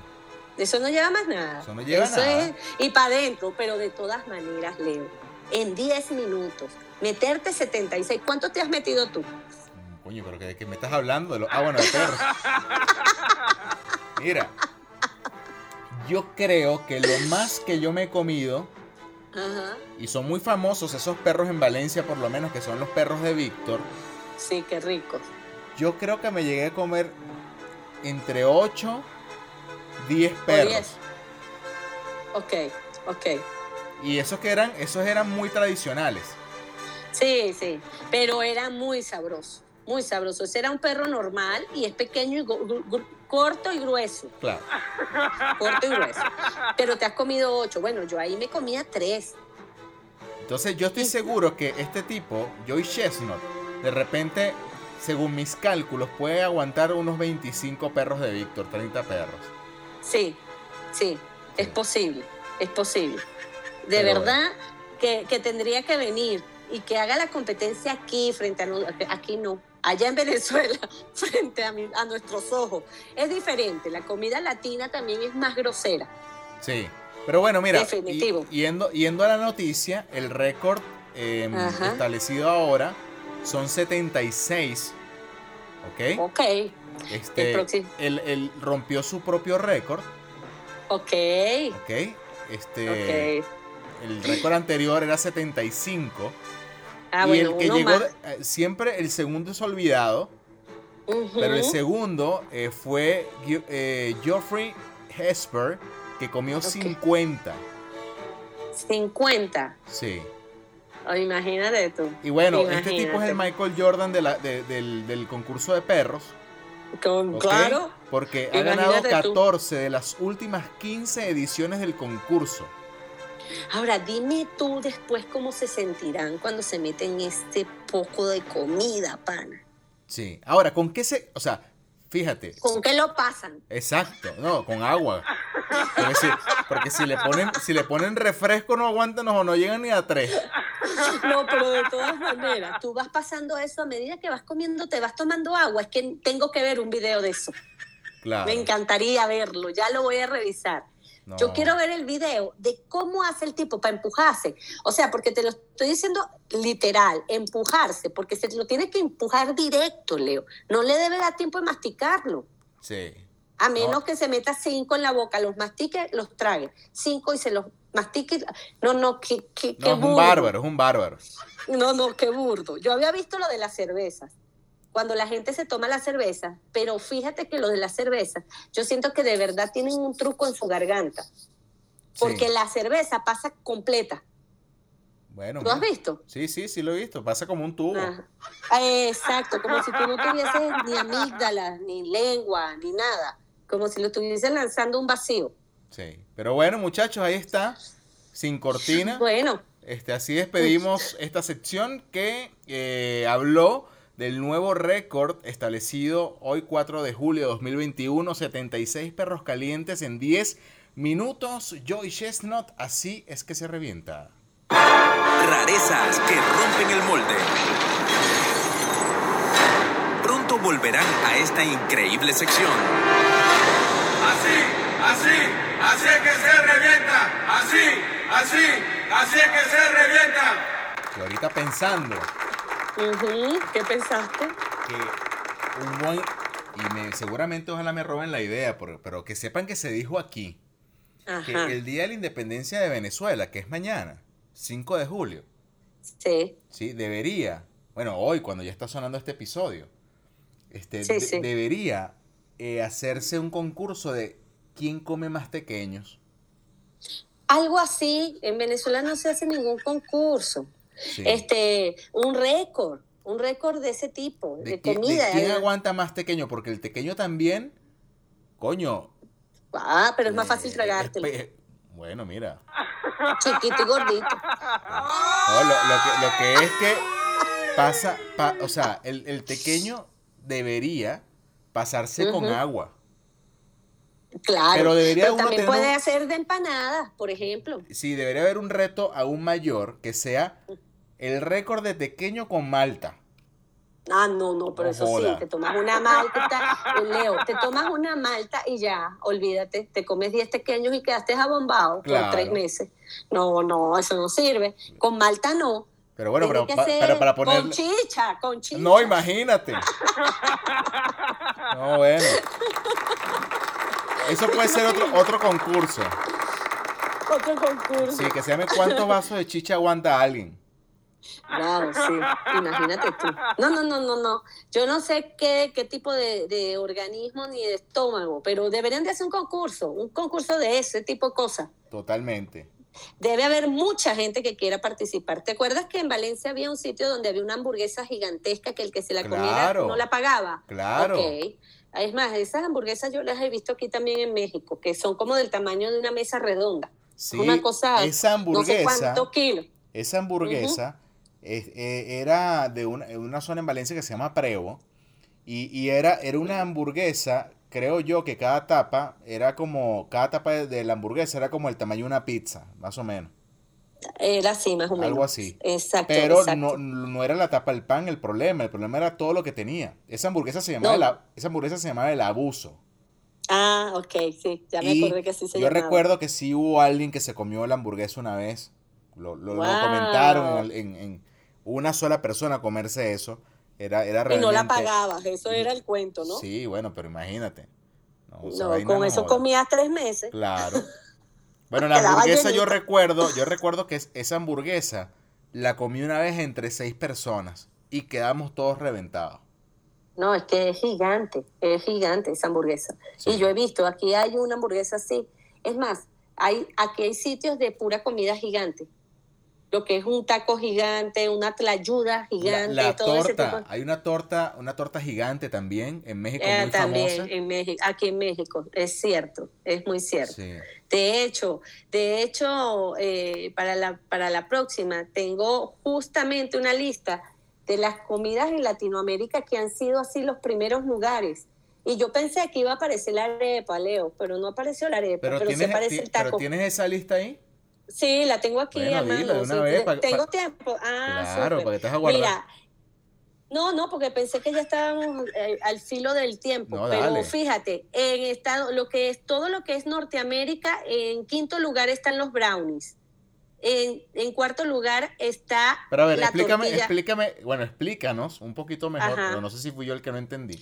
Eso no lleva más nada. Eso no lleva nada. es- y para adentro, pero de todas maneras, Leo, en 10 minutos, meterte 76. ¿Cuánto te has metido tú? Mm, Coño, pero que qué me estás hablando de los. Ah, bueno, de perros. Mira. Yo creo que lo más que yo me he comido, Ajá. y son muy famosos esos perros en Valencia, por lo menos, que son los perros de Víctor. Sí, qué rico. Yo creo que me llegué a comer entre 8, 10 O perros. 10. Ok, ok. Y esos que eran, esos eran muy tradicionales. Sí, sí. Pero era muy sabroso. Muy sabroso. Ese era un perro normal y es pequeño y corto y grueso. Claro. Corto y grueso. Pero te has comido ocho. Bueno, yo ahí me comía tres. Entonces yo estoy seguro que este tipo, Joy Chestnut, de repente, según mis cálculos, puede aguantar unos 25 perros de Víctor, 30 perros. Sí, sí, es posible, es posible. De Pero verdad que, que tendría que venir y que haga la competencia aquí, frente a no- aquí no, allá en Venezuela, frente a, mi- a nuestros ojos. Es diferente, la comida latina también es más grosera. Sí. Pero bueno, mira, Definitivo. yendo, yendo a la noticia, el récord eh, Ajá. establecido ahora son 76. ¿Ok? Ok, Este, el próximo. él, él rompió su propio récord. ok, ¿Ok? Este, ok. El récord anterior era 75. Ah, y bueno, el que llegó, más. eh, siempre el segundo es olvidado, pero el segundo eh, fue eh, Geoffrey Hesper, que comió 50. 50. Sí. Oh, imagínate tú. Y bueno, este tipo es el Michael Jordan de la- de- del, del concurso de perros. Claro. Porque ha ganado Imagínate tú. 14 de las últimas 15 ediciones del concurso. Ahora, dime tú después cómo se sentirán cuando se meten este poco de comida, pana. Sí. Ahora, ¿con qué se...? O sea, fíjate. ¿Con qué lo pasan? Exacto, no, con agua. Porque si, porque si le ponen, si le ponen refresco no aguantan o no llegan ni a tres. No, pero de todas maneras, tú vas pasando eso a medida que vas comiendo, te vas tomando agua. Es que tengo que ver un video de eso. Claro. Me encantaría verlo, ya lo voy a revisar. No. Yo quiero ver el video de cómo hace el tipo para empujarse. O sea, porque te lo estoy diciendo literal, empujarse, porque se lo tiene que empujar directo, Leo. No le debe dar tiempo de masticarlo. Sí. A menos No. que se meta cinco en la boca, los mastique, los trague. Cinco y se los mastique. No, no, qué, qué, No, qué es un burdo. bárbaro, es un bárbaro. No, no, qué burdo. Yo había visto lo de las cervezas. Cuando la gente se toma la cerveza, pero fíjate que lo de las cervezas, yo siento que de verdad tienen un truco en su garganta. Porque Sí. la cerveza pasa completa. Bueno, ¿Lo has visto? Sí, sí, sí lo he visto. Pasa como un tubo. Ajá. Ah, Exacto, como si tú no tuvieses ni amígdalas, ni lengua, ni nada. Como si lo estuviese lanzando un vacío. Sí. Pero bueno, muchachos, ahí está. Sin cortina. Bueno, Este, así despedimos esta sección que eh, habló del nuevo récord establecido hoy 4 de julio de 2021, 76 perros calientes en 10 minutos. Joy Chestnut, así es que se revienta. Rarezas que rompen el molde. Pronto volverán a esta increíble sección. Así, así, así es que se revienta. Así, así, así es que se revienta. Y ahorita pensando ¿qué pensaste? que un buen... Y me, seguramente ojalá me roben la idea, pero, pero que sepan que se dijo aquí que el Día de la Independencia de Venezuela, que es mañana, 5 de julio, sí. ¿sí? Debería, bueno, hoy cuando ya está sonando este episodio, este, Sí, de- sí. debería eh, hacerse un concurso de quién come más pequeños. Algo así, en Venezuela no se hace ningún concurso. Sí. Este, un récord, un récord de ese tipo, de, de, qui- de comida. quién ¿eh? aguanta más pequeño, porque el pequeño también, coño. Ah, pero es más eh, fácil tragártelo. es pe- bueno, mira. Chiquito y gordito. No, lo, lo que, lo que es que pasa, pa- o sea, el, el tequeño debería pasarse con agua. Claro. Pero debería uno también tener puede hacer de empanadas, por ejemplo. Sí, debería haber un reto aún mayor que sea el récord de tequeño con malta. Ah, no, no, pero No eso joda. sí, te tomas una malta, Leo, te tomas una malta y ya, olvídate, te comes 10 pequeños y quedaste abombado Claro. por tres meses. No, no, eso no sirve. Con malta no. Pero bueno, pa- pero para poner... Con chicha, con chicha. No, imagínate. No, bueno. Eso puede ser otro, otro concurso. Otro concurso. Sí, que se llame ¿Cuántos vasos de chicha aguanta alguien? Claro, sí, imagínate tú. No, no, no, no, no. Yo no sé qué, qué tipo de, de organismo ni de estómago, pero deberían de hacer un concurso, un concurso de ese tipo de cosas. Totalmente. Debe haber mucha gente que quiera participar. ¿Te acuerdas que en Valencia había un sitio donde había una hamburguesa gigantesca que el que se la comiera no la pagaba? Claro. Ok. Es más, esas hamburguesas yo las he visto aquí también en México, que son como del tamaño de una mesa redonda. Sí, una cosa, esa no sé hamburguesa, cuántos kilos. esa hamburguesa es- eh, era de una, una zona en Valencia que se llama Prevo y, y era, era una hamburguesa, creo yo que cada tapa era como, cada tapa de, de la hamburguesa era como el tamaño de una pizza, más o menos. Era así, más o menos. Algo así. Exacto. Pero exacto. no, no era la tapa del pan el problema, el problema era todo lo que tenía. Esa hamburguesa se llamaba, No. esa hamburguesa se llamaba el abuso. Ah, ok, sí, ya me Y acordé que así se yo llamaba. recuerdo que sí hubo alguien que se comió la hamburguesa una vez. Lo, lo- lo Wow. comentaron en, en- en una sola persona comerse eso. Era, era Y realmente... no la pagabas, eso era el cuento, ¿no? Sí, bueno, pero imagínate. No, no, con no eso joda. comías tres meses. Claro. Bueno, la hamburguesa yo recuerdo, yo recuerdo que es- esa hamburguesa la comí una vez entre seis personas y quedamos todos reventados. No, es que es gigante, es gigante esa hamburguesa. Sí. Y yo he visto, aquí hay una hamburguesa así. Es más, hay, aquí hay sitios de pura comida gigante. Lo que es un taco gigante, una tlayuda La, gigante, la todo ese torta, tipo. hay una torta, una torta gigante también en México Eh, muy también famosa. en México, aquí en México, es cierto, es muy cierto. Sí. De hecho, de hecho, eh, para, la, para la próxima tengo justamente una lista de las comidas en Latinoamérica que han sido así los primeros lugares. Y yo pensé que iba a aparecer la arepa, Leo, pero no apareció la arepa, Pero, pero, sí aparece el pero taco. tienes esa lista ahí. Sí, la tengo aquí, Bueno, una sí, vez tengo tiempo. Ah, Claro, súper. para que te vas a guardar. Mira, no, no, porque pensé que ya estábamos eh, al filo del tiempo. No, pero fíjate, en estado, lo que es todo lo que es Norteamérica, en quinto lugar están los brownies. En, en cuarto lugar está Pero a ver, la explícame, tortilla. explícame, bueno, explícanos un poquito mejor, Ajá. pero no sé si fui yo el que no entendí.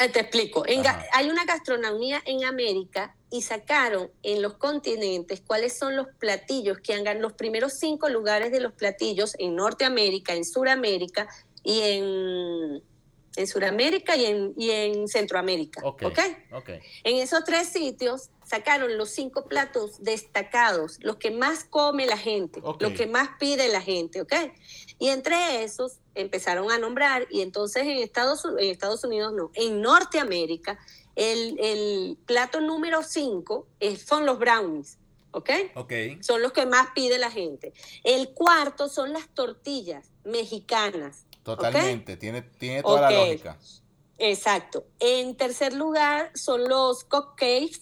Eh, Te explico. En hay una gastronomía en América y sacaron en los continentes cuáles son los platillos que han ganado los primeros cinco lugares de los platillos en Norteamérica, en Suramérica y en, en Suramérica y en, y en Centroamérica. Ok. ¿ok? Ok. En esos tres sitios sacaron los cinco platos destacados, los que más come la gente, los que más pide la gente, ¿ok? Y entre esos empezaron a nombrar, y entonces en Estados, en Estados Unidos no, en Norteamérica, el, el plato número cinco es- son los brownies, ¿ok? Ok. Son los que más pide la gente. El cuarto son las tortillas mexicanas. Totalmente, tiene, tiene toda la lógica. Exacto. En tercer lugar son los cupcakes,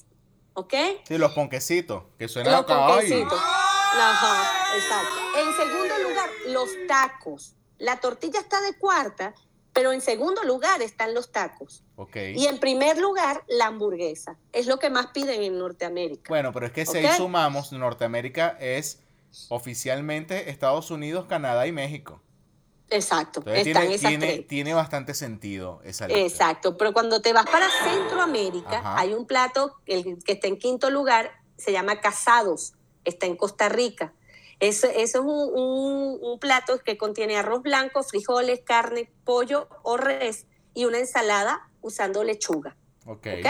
¿ok? Sí, los ponquecitos, que suenan Los a caballo. Ajá, exacto. En segundo lugar, los tacos. La tortilla está de cuarta, pero en segundo lugar están los tacos. Ok. Y en primer lugar, la hamburguesa. Es lo que más piden en Norteamérica. Bueno, pero es que si ahí sumamos, Norteamérica es oficialmente Estados Unidos, Canadá y México. Exacto. Entonces están tiene, esas tiene, tres. tiene bastante sentido esa lista. Exacto, pero cuando te vas para Centroamérica, Ajá. hay un plato el que está en quinto lugar, se llama casados, está en Costa Rica. Eso, eso es un, un- un plato que contiene arroz blanco, frijoles, carne, pollo o res y una ensalada usando lechuga. Ok. ¿ok?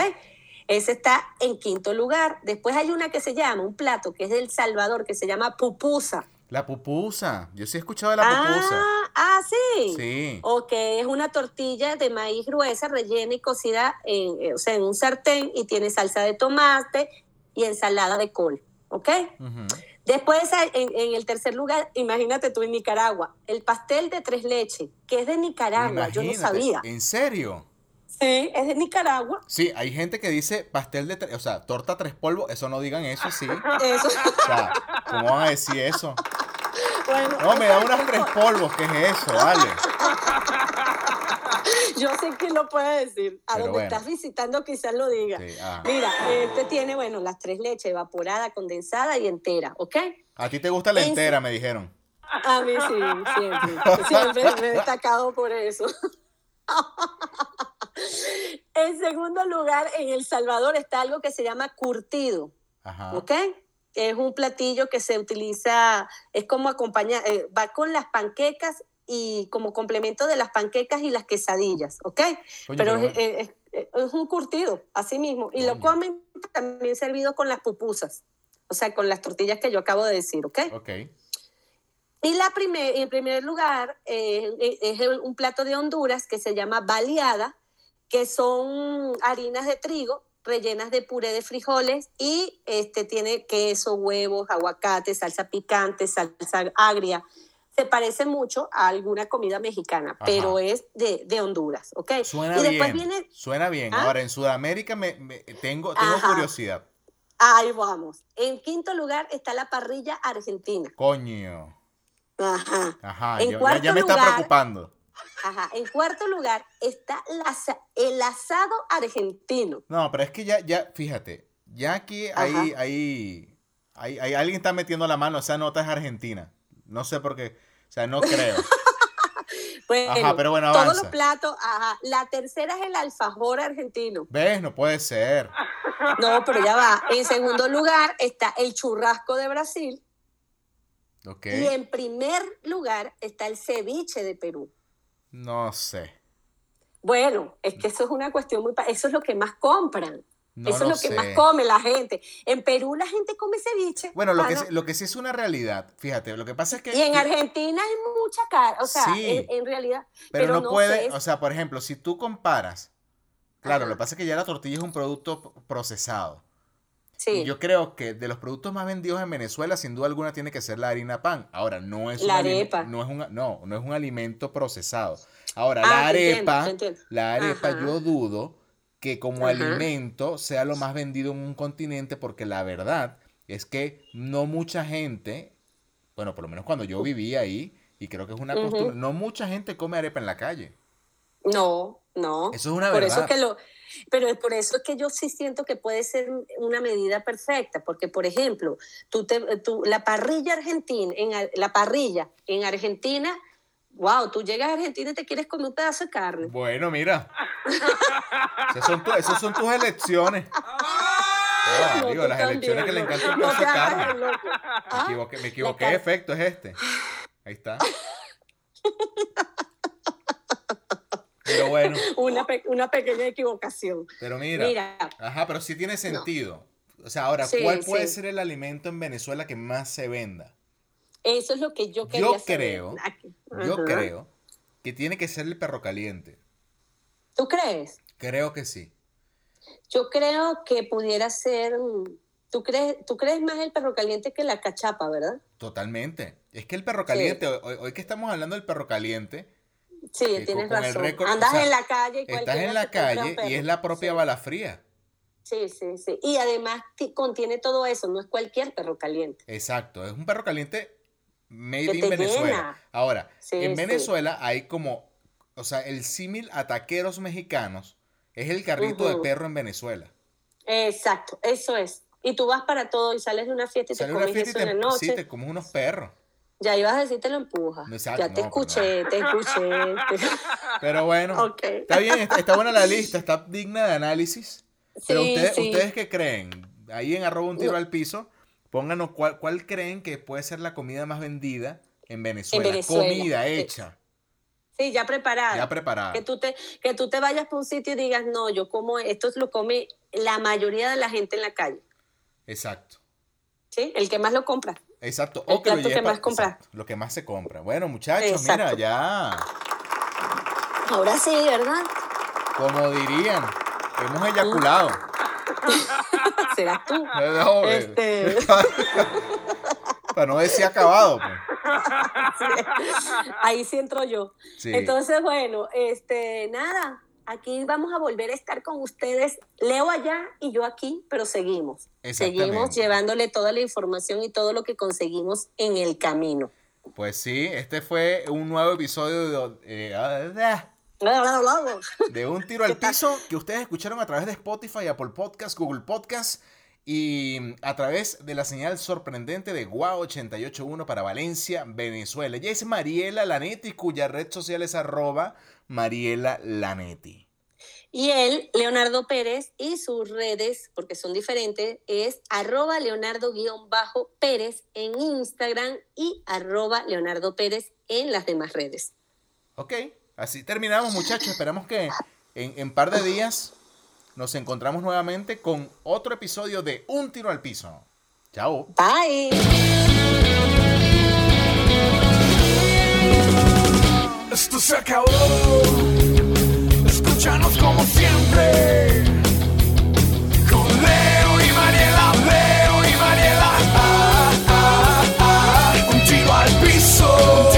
Ese está en quinto lugar. Después hay una que se llama, un plato que es del Salvador, que se llama pupusa. La pupusa. Yo sí he escuchado de la pupusa. Ah, ah, sí. Sí. O que es una tortilla de maíz gruesa, rellena y cocida en, eh, o sea, en un sartén y tiene salsa de tomate y ensalada de col. ¿Ok? Después, en, en el tercer lugar, imagínate tú en Nicaragua, el pastel de tres leches, que es de Nicaragua, yo no sabía. ¿En serio? Sí, es de Nicaragua. Sí, hay gente que dice pastel de tres, o sea, torta tres polvos, eso no digan eso, sí. O Eso. sea, ¿cómo van a decir eso? Bueno, No, me da unas tres polvos, ¿qué es eso? Vale. Yo sé que lo puede decir. A Pero donde bueno. estás visitando quizás lo diga. Sí. Mira, este tiene, bueno, las tres leches, evaporada, condensada y entera, ¿ok? A ti te gusta la En- entera, me dijeron. A mí sí, siempre. Siempre me he destacado por eso. En segundo lugar, en El Salvador está algo que se llama curtido, Ajá. ¿ok? Es un platillo que se utiliza, es como acompaña, eh, va con las panquecas y como complemento de las panquecas y las quesadillas, ¿ok? Pero pero es, es- un curtido, así mismo. Y lo comen también servido con las pupusas, o sea, con las tortillas que yo acabo de decir, ¿ok? Ok. Y la primer, en primer lugar eh, eh, es un plato de Honduras que se llama baleada, que son harinas de trigo rellenas de puré de frijoles y este tiene queso, huevos, aguacate, salsa picante, salsa agria. Se parece mucho a alguna comida mexicana, Ajá. pero es de, de Honduras, ¿ok? Suena y después bien. viene, Suena bien. ¿Ah? Ahora, en Sudamérica me, me- tengo, tengo Ajá. curiosidad. ahí vamos. En quinto lugar está la parrilla argentina. Coño. Ajá. Ajá. En ya, cuarto ya me está lugar- preocupando. Ajá. En cuarto lugar está la el asado argentino. No, pero es que ya, ya, fíjate, ya aquí hay, Ajá. hay, hay, hay- alguien está metiendo la mano, esa nota es argentina. No sé por qué, o sea, no creo. Bueno, Ajá, pero bueno, todos avanza. los platos, ajá. La tercera es el alfajor argentino. ¿Ves? No puede ser. No, pero ya va. En segundo lugar está el churrasco de Brasil. Ok. Y en primer lugar está el ceviche de Perú. No sé. Bueno, es que eso es una cuestión muy... Eso es lo que más compran. No eso lo es lo que más come la gente. En Perú la gente come ceviche. Bueno, lo que, pana. sí- lo que sí es una realidad, fíjate, lo que pasa es que... Y en Argentina hay mucha cara, o sea, Sí. en, en realidad. Pero, no, no puede, sé, o sea, por ejemplo, si tú comparas, claro, Ajá. lo que pasa es que ya la tortilla es un producto procesado. Sí, Y yo creo que de los productos más vendidos en Venezuela, sin duda alguna, tiene que ser la harina pan. Ahora, no es un La alime- arepa. no es un, no, no es un alimento procesado. Ahora, Ah, la entiendo, arepa, entiendo. la arepa, Ajá. yo dudo que como Ajá. alimento sea lo más vendido en un continente, porque la verdad es que no mucha gente, bueno, por lo menos cuando yo vivía ahí, y creo que es una costumbre, no mucha gente come arepa en la calle. no, no. Eso es una por verdad. eso que lo, pero es por eso es que yo sí siento que puede ser una medida perfecta, porque por ejemplo, tú te, tú- la parrilla argentina, en la parrilla en Argentina, wow, tú llegas a Argentina y te quieres comer un pedazo de carne. Bueno, mira. Esas son, tu- esas son tus elecciones. Ah, No, digo, tú las elecciones que le no- encanta un no pedazo de carne. Me ¿Ah? equivoqué, me equivoqué, car- efecto es este. Ahí está. Pero bueno, Una, pe- una pequeña equivocación. pero mira. Mira, Ajá, pero sí tiene sentido. O sea, ahora, Sí, ¿cuál puede sí. ser el alimento en Venezuela que más se venda? eso es lo que yo quería Yo creo, yo creo que tiene que ser el perro caliente. ¿Tú crees? Creo que sí. Yo creo que pudiera ser. ¿Tú crees, tú crees más el perro caliente que la cachapa, ¿verdad? Totalmente. Es que el perro caliente, hoy, hoy que estamos hablando del perro caliente, Sí, tienes con el razón. récord, Andas o sea, en la calle y estás en la calle y es la propia Sí. bala fría. Sí, sí, sí. Y además ti- contiene todo eso, no es cualquier perro caliente. Exacto, es un perro caliente made Que in Venezuela. llena. Ahora, Sí, en sí. Venezuela hay como, o sea, el símil a taqueros mexicanos es el carrito de perro en Venezuela. Exacto, eso es. Y tú vas para todo y sales de una fiesta y Sale te una comes fiesta eso y en la sí, noche. te comes unos perros. Ya ibas a decir te lo. Exacto, ya te no, pero escuché, te escuché. te- Pero bueno, Ok. está bien, está, está buena la lista, está digna de análisis. Pero Sí, ustedes, sí. ¿ustedes qué creen? Ahí en arroba un tiro No. al piso, pónganos cuál, cuál creen que puede ser la comida más vendida en Venezuela. Venezuela, Comida sí. hecha, Sí, ya preparada. ya preparada. Que tú, te, que tú te vayas por un sitio y digas, no, yo como esto lo come la mayoría de la gente en la calle. Exacto. ¿Sí? El que más lo compra. Exacto. El O que lo que más compras. exacto, Lo que más se compra. Bueno, muchachos, mira, ya, Ahora sí, ¿verdad? como dirían, hemos eyaculado. Serás tú. No. Este. Para no decir acabado. Pues. Ahí sí entro yo. Entonces, bueno, este, nada, aquí vamos a volver a estar con ustedes. Leo allá y yo aquí, pero seguimos. Seguimos llevándole toda la información y todo lo que conseguimos en el camino. Pues sí, este fue un nuevo episodio de... Eh, de un tiro al piso que ustedes escucharon a través de Spotify, Apple Podcast, Google Podcast y a través de la señal sorprendente de Guau 881 para Valencia, Venezuela. Ella es Mariela Lanetti, cuya red social es arroba Mariela Lanetti. Y él, Leonardo Pérez, y sus redes, porque son diferentes, es arroba Leonardo-Pérez en Instagram y arroba Leonardo Pérez en las demás redes. Ok, así terminamos muchachos. Esperamos que en un par de días nos encontramos nuevamente con otro episodio de Un tiro al piso. Chao. Bye. Esto se acabó. Escúchanos como siempre. Con Leo y Mariela, Leo y Mariela. Ah, ah, ah. Un tiro al piso.